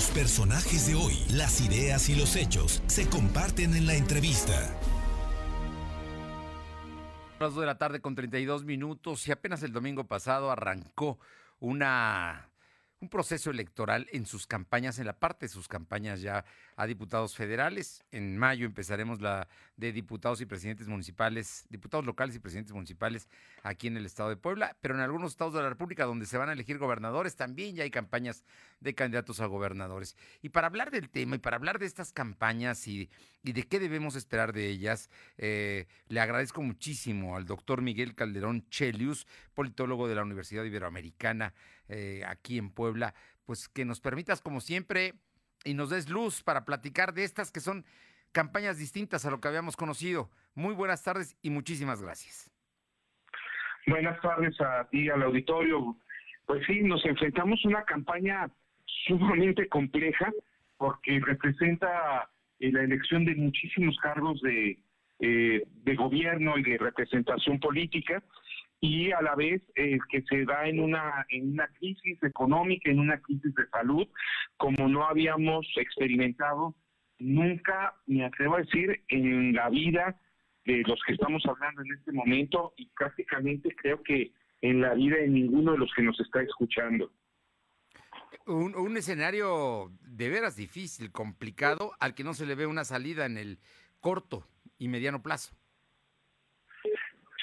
Los personajes de hoy, las ideas y los hechos se comparten en la entrevista. Las 2 de la tarde con 32 minutos y apenas el domingo pasado arrancó una un proceso electoral en sus campañas, en la parte de sus campañas ya a diputados federales. En mayo empezaremos la de diputados y presidentes municipales, diputados locales y presidentes municipales aquí en el estado de Puebla, pero en algunos estados de la República donde se van a elegir gobernadores también ya hay campañas de candidatos a gobernadores. Y para hablar del tema y para hablar de estas campañas y, de qué debemos esperar de ellas, eh, le agradezco muchísimo al doctor Miguel Calderón Chelius, politólogo de la Universidad Iberoamericana eh, aquí en Puebla, pues que nos permitas, como siempre, y nos des luz para platicar de estas que son campañas distintas a lo que habíamos conocido. Muy buenas tardes y muchísimas gracias. Buenas tardes a ti, al auditorio. Pues sí, nos enfrentamos a una campaña sumamente compleja porque representa eh, la elección de muchísimos cargos de, eh, de gobierno y de representación política y a la vez eh, que se da en una, en una crisis económica, en una crisis de salud, como no habíamos experimentado nunca, me atrevo a decir, en la vida de los que estamos hablando en este momento y prácticamente creo que en la vida de ninguno de los que nos está escuchando. Un, un, escenario de veras difícil, complicado, al que no se le ve una salida en el corto y mediano plazo.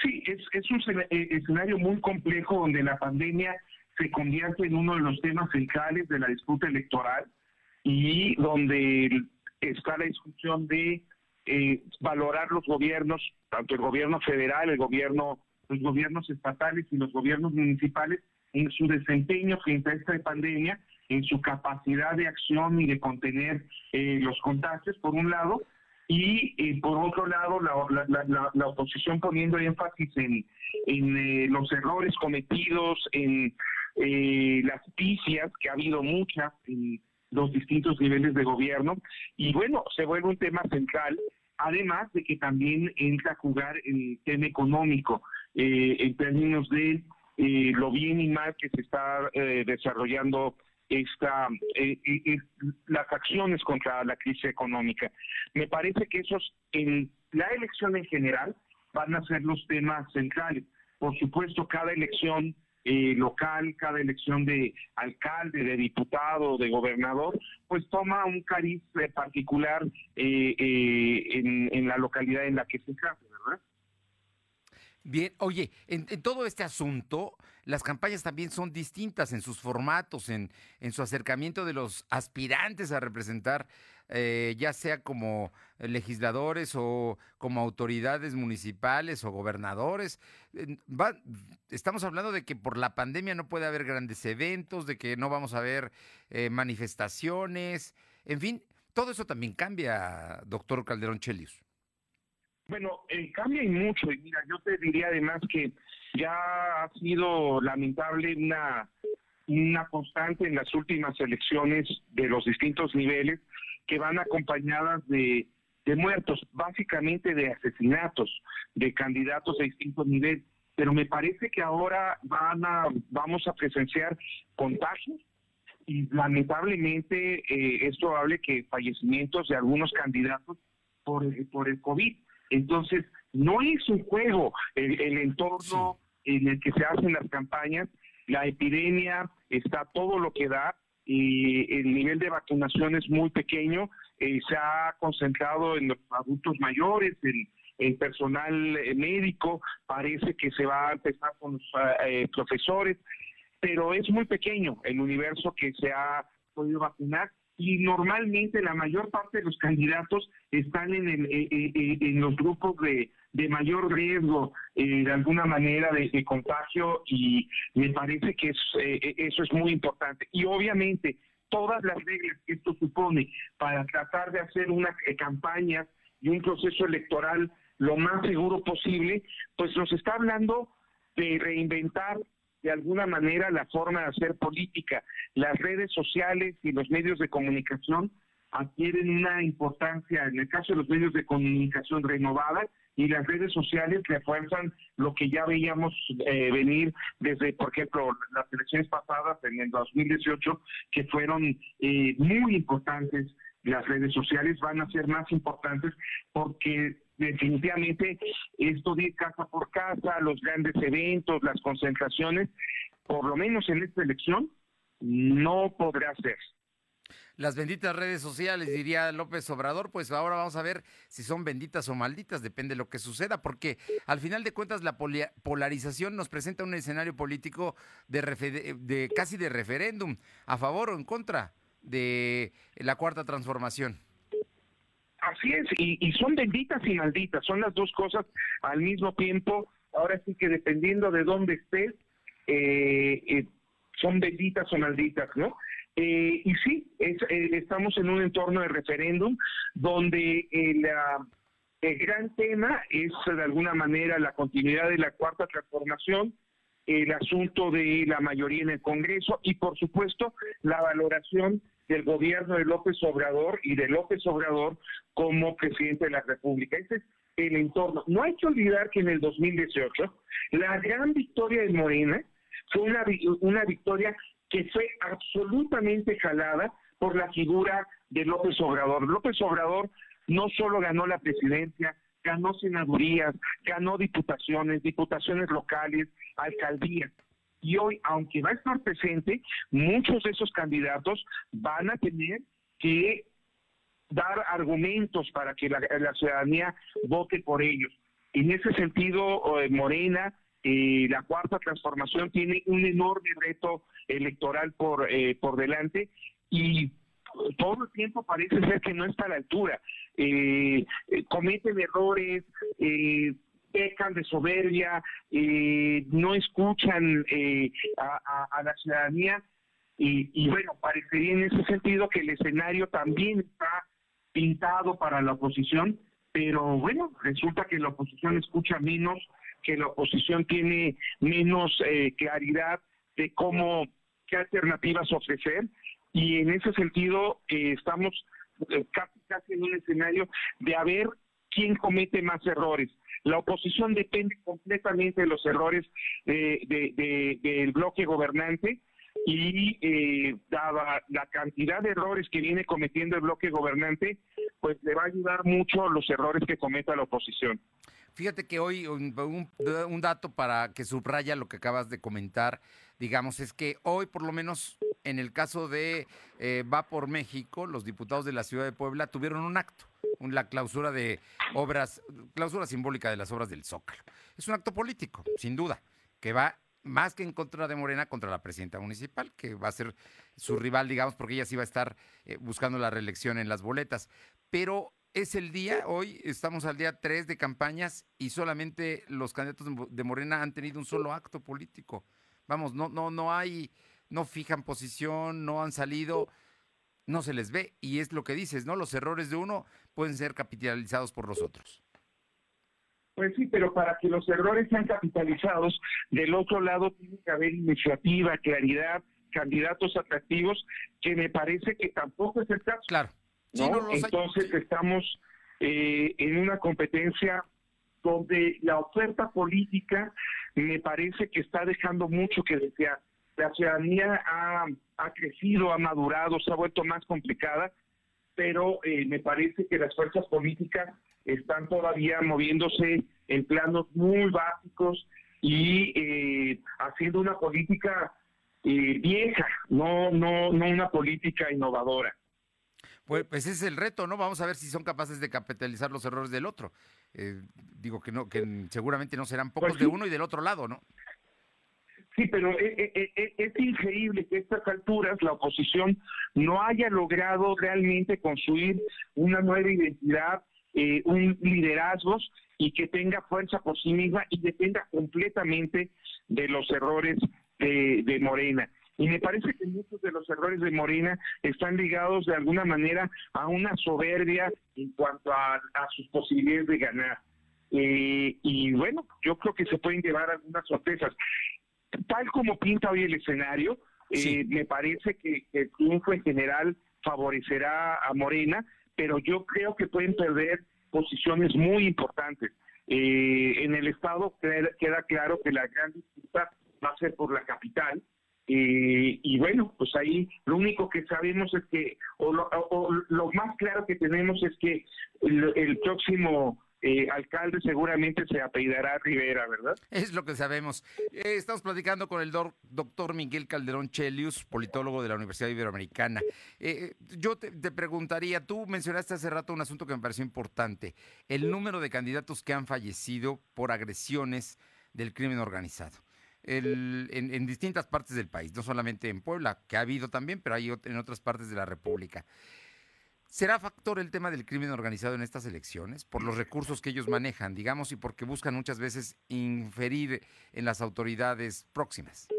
Sí, es, es un eh, escenario muy complejo donde la pandemia se convierte en uno de los temas centrales de la disputa electoral y donde está la discusión de eh, valorar los gobiernos, tanto el gobierno federal, el gobierno, los gobiernos estatales y los gobiernos municipales en su desempeño frente a esta pandemia, en su capacidad de acción y de contener eh, los contagios, por un lado, y eh, por otro lado la, oposición poniendo énfasis en, en eh, los errores cometidos, en eh, las picias, que ha habido muchas en los distintos niveles de gobierno, y bueno, se vuelve un tema central, además de que también entra a jugar el tema económico, en términos de lo bien y mal que se está desarrollando esta, eh, las acciones contra la crisis económica. Me parece que esos, en la elección en general, van a ser los temas centrales. Por supuesto, cada elección eh, local, cada elección de alcalde, de diputado, de gobernador, pues toma un cariz particular eh, en, en, la localidad en la que se ¿verdad? Bien, oye, en, todo este asunto, las campañas también son distintas en sus formatos, en, en su acercamiento de los aspirantes a representar, eh, ya sea como legisladores o como autoridades municipales o gobernadores. estamos hablando de que por la pandemia no puede haber grandes eventos, de que no vamos a ver eh, manifestaciones, en fin, todo eso también cambia, doctor Calderón Chelius. Bueno, eh, cambia y mucho. Y mira, yo te diría además que ya ha sido lamentable una, una constante en las últimas elecciones de los distintos niveles que van acompañadas de, de muertos, básicamente de asesinatos de candidatos de distintos niveles. Pero me parece que ahora van a, vamos a presenciar contagios y lamentablemente eh, es probable que fallecimientos de algunos candidatos por por el COVID. Entonces, no es un juego el, entorno en el que se hacen las campañas, la epidemia está todo lo que da y el nivel de vacunación es muy pequeño, eh, se ha concentrado en los adultos mayores, en el personal eh, médico, parece que se va a empezar con los eh, profesores, pero es muy pequeño el universo que se ha podido vacunar y normalmente la mayor parte de los candidatos están en, el, eh, eh, eh, en los grupos de, de mayor riesgo de alguna manera de, contagio y me parece que eso es muy importante. Y obviamente todas las reglas que esto supone para tratar de hacer una campaña y un proceso electoral lo más seguro posible, pues nos está hablando de reinventar de alguna manera la forma de hacer política. Las redes sociales y los medios de comunicación adquieren una importancia, en el caso de los medios de comunicación renovada, y las redes sociales refuerzan lo que ya veíamos eh, venir desde, por ejemplo, las elecciones pasadas en el 2018, que fueron eh, muy importantes. Las redes sociales van a ser más importantes porque definitivamente esto de casa por casa, los grandes eventos, las concentraciones, por lo menos en esta elección, no podrá ser las benditas redes sociales, diría López Obrador, pues ahora vamos a ver si son benditas o malditas, depende de lo que suceda, porque al final de cuentas la polarización nos presenta un escenario político de, de casi de referéndum, a favor o en contra de la cuarta transformación. Así es, y, son benditas y malditas, son las dos cosas al mismo tiempo. Ahora sí que dependiendo de dónde estés, eh, eh, son benditas o malditas, ¿no? Eh, y sí, eh, estamos en un entorno de referéndum donde el, el gran tema es de alguna manera la continuidad de la cuarta transformación, el asunto de la mayoría en el Congreso y por supuesto la valoración del gobierno de López Obrador y de López Obrador como presidente de la República. Ese es el entorno. No hay que olvidar que en el 2018 la gran victoria de Morena fue una, victoria que fue absolutamente jalada por la figura de López Obrador. López Obrador no solo ganó la presidencia, ganó senadurías, ganó diputaciones, diputaciones locales, alcaldías. Y hoy, aunque va a estar presente, muchos de esos candidatos van a tener que dar argumentos para que la, ciudadanía vote por ellos. En ese sentido, eh, Morena eh, la cuarta transformación tiene un enorme reto electoral por, eh, por delante y todo el tiempo parece ser que no está a la altura. Eh, cometen errores, pecan de soberbia, no escuchan a, la ciudadanía. Y, y bueno, parecería en ese sentido que el escenario también está pintado para la oposición, pero bueno, resulta que la oposición escucha menos que la oposición tiene menos eh, claridad de cómo, qué alternativas ofrecer. Y en ese sentido eh, estamos eh, casi, casi en un escenario de a ver quién comete más errores. La oposición depende completamente de los errores del bloque gobernante y eh, dada la cantidad de errores que viene cometiendo el bloque gobernante, pues le va a ayudar mucho los errores que cometa la oposición. Fíjate que hoy un, dato para que subraya lo que acabas de comentar, digamos, es que hoy por lo menos en el caso de eh, Va por México, los diputados de la ciudad de Puebla tuvieron un acto, la clausura de obras, clausura simbólica de las obras del Zócalo. Es un acto político, sin duda, que va más que en contra de Morena, contra la presidenta municipal, que va a ser su rival, digamos, porque ella sí va a estar eh, buscando la reelección en las boletas. Pero es el día, hoy estamos al día 3 de campañas y solamente los candidatos de Morena han tenido un solo acto político. Vamos, no, no, no hay, no fijan posición, no han salido, no se les ve. Y es lo que dices, ¿no? Los errores de uno pueden ser capitalizados por los otros. Pues sí, pero para que los errores sean capitalizados, del otro lado tiene que haber iniciativa, claridad, candidatos atractivos, que me parece que tampoco es el caso. Claro. Entonces estamos eh, en una competencia donde la oferta política me parece que está dejando mucho que desear. La ciudadanía ha, crecido, ha madurado, se ha vuelto más complicada, pero eh, me parece que las fuerzas políticas están todavía moviéndose en planos muy básicos y eh, haciendo una política vieja, no, no, no una política innovadora. Pues, pues, ese es el reto, ¿no? Vamos a ver si son capaces de capitalizar los errores del otro. Eh, digo que no, que seguramente no serán pocos pues de uno y del otro lado, ¿no? Sí, pero eh, eh, es increíble que a estas alturas la oposición no haya logrado realmente construir una nueva identidad, un liderazgo y que tenga fuerza por sí misma y dependa completamente de los errores de Morena. Y me parece que muchos de los errores de Morena están ligados de alguna manera a una soberbia en cuanto a, sus posibilidades de ganar. Eh, y bueno, yo creo que se pueden llevar algunas sorpresas. Tal como pinta hoy el escenario, eh, me parece que, el triunfo en general favorecerá a Morena, pero yo creo que pueden perder posiciones muy importantes. Eh, en el Estado queda, claro que la gran disputa va a ser por la capital. Eh, y bueno, pues ahí lo único que sabemos es que, o lo, más claro que tenemos es que el próximo eh, alcalde seguramente se apellidará Rivera, ¿verdad? Es lo que sabemos. Eh, estamos platicando con el doctor Miguel Calderón Chelius, politólogo de la Universidad Iberoamericana. Eh, yo te, preguntaría, tú mencionaste hace rato un asunto que me pareció importante, el número de candidatos que han fallecido por agresiones del crimen organizado. En, en, distintas partes del país, no solamente en Puebla, que ha habido también, pero hay en otras partes de la República. ¿Será factor el tema del crimen organizado en estas elecciones? Por los recursos que ellos manejan, digamos, y porque buscan muchas veces inferir en las autoridades próximas.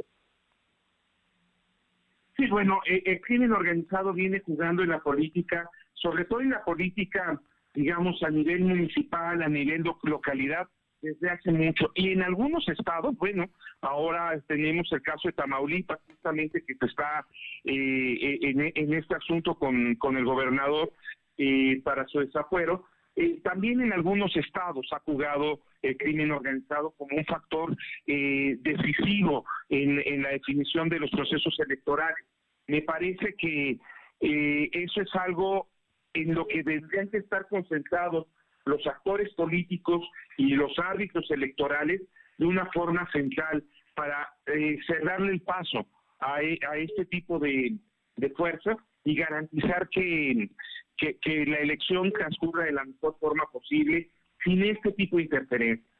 Sí, bueno, eh, el crimen organizado viene jugando en la política, sobre todo en la política, digamos, a nivel municipal, a nivel localidad, desde hace mucho. Y en algunos estados, bueno, ahora tenemos el caso de Tamaulipas, justamente que está eh, en, este asunto con, con el gobernador eh, para su desafuero. Eh, también en algunos estados ha jugado el crimen organizado como un factor decisivo en, en la definición de los procesos electorales. Me parece que eso es algo en lo que tendrían que estar concentrados los actores políticos y los árbitros electorales de una forma central para eh, cerrarle el paso a, e, este tipo de, de fuerzas y garantizar que, que, la elección transcurra de la mejor forma posible sin este tipo de interferencia.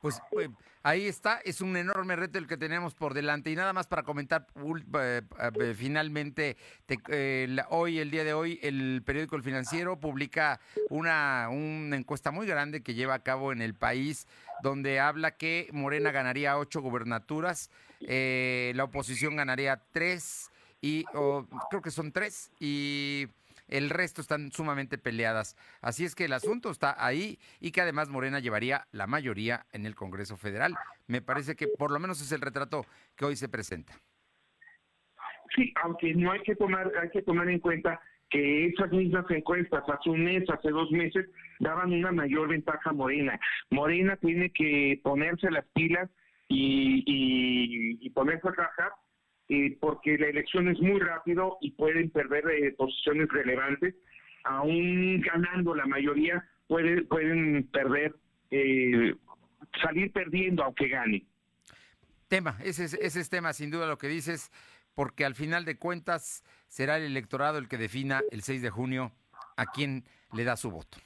Pues, pues Ahí está, es un enorme reto el que tenemos por delante. Y nada más para comentar eh, eh, finalmente, hoy, el día de hoy, el periódico El Financiero publica una, una encuesta muy grande que lleva a cabo en el país, donde habla que Morena ganaría ocho gubernaturas, eh, la oposición ganaría tres, y creo que son tres, y el resto están sumamente peleadas. Así es que el asunto está ahí y que además Morena llevaría la mayoría en el Congreso Federal. Me parece que por lo menos es el retrato que hoy se presenta. Sí, aunque no hay que tomar, hay que tomar en cuenta que esas mismas encuestas hace un mes, hace dos meses, daban una mayor ventaja a Morena. Morena tiene que ponerse las pilas y, y ponerse a trabajar eh, porque la elección es muy rápido y pueden perder eh, posiciones relevantes. Aún ganando la mayoría, pueden perder, eh, salir perdiendo aunque gane. Tema, ese es, ese es tema, sin duda lo que dices, porque al final de cuentas será el electorado el que defina el 6 de junio a quién le da su voto.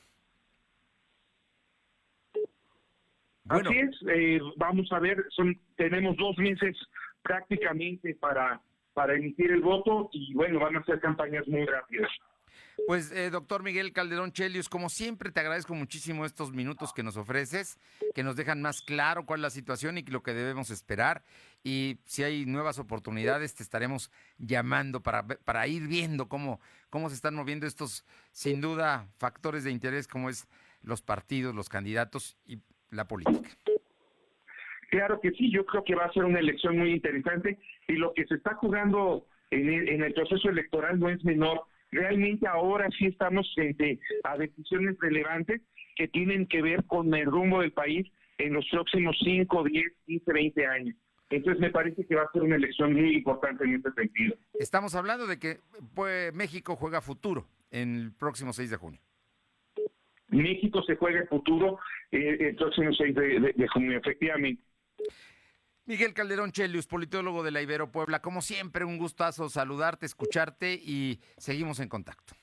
Bueno. Así es, vamos a ver, son, tenemos dos meses prácticamente para, para emitir el voto y bueno, van a ser campañas muy rápidas. Pues, eh, doctor Miguel Calderón Chelius, como siempre, te agradezco muchísimo estos minutos que nos ofreces, que nos dejan más claro cuál es la situación y lo que debemos esperar. Y si hay nuevas oportunidades, te estaremos llamando para, para ir viendo cómo, cómo se están moviendo estos, sin duda, factores de interés como es los partidos, los candidatos y la política. Claro que sí, yo creo que va a ser una elección muy interesante y lo que se está jugando en el, proceso electoral no es menor. Realmente ahora sí estamos frente a decisiones relevantes que tienen que ver con el rumbo del país en los próximos 5, 10, 15, 20 años. Entonces me parece que va a ser una elección muy importante en este sentido. Estamos hablando de que pues, México juega futuro en el próximo 6 de junio. México se juega futuro eh, el próximo 6 de junio, efectivamente. Miguel Calderón Chelius, politólogo de la Ibero Puebla, como siempre, un gustazo saludarte, escucharte y seguimos en contacto.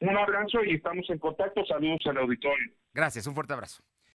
Un abrazo y estamos en contacto. Saludos al auditorio. Gracias, un fuerte abrazo.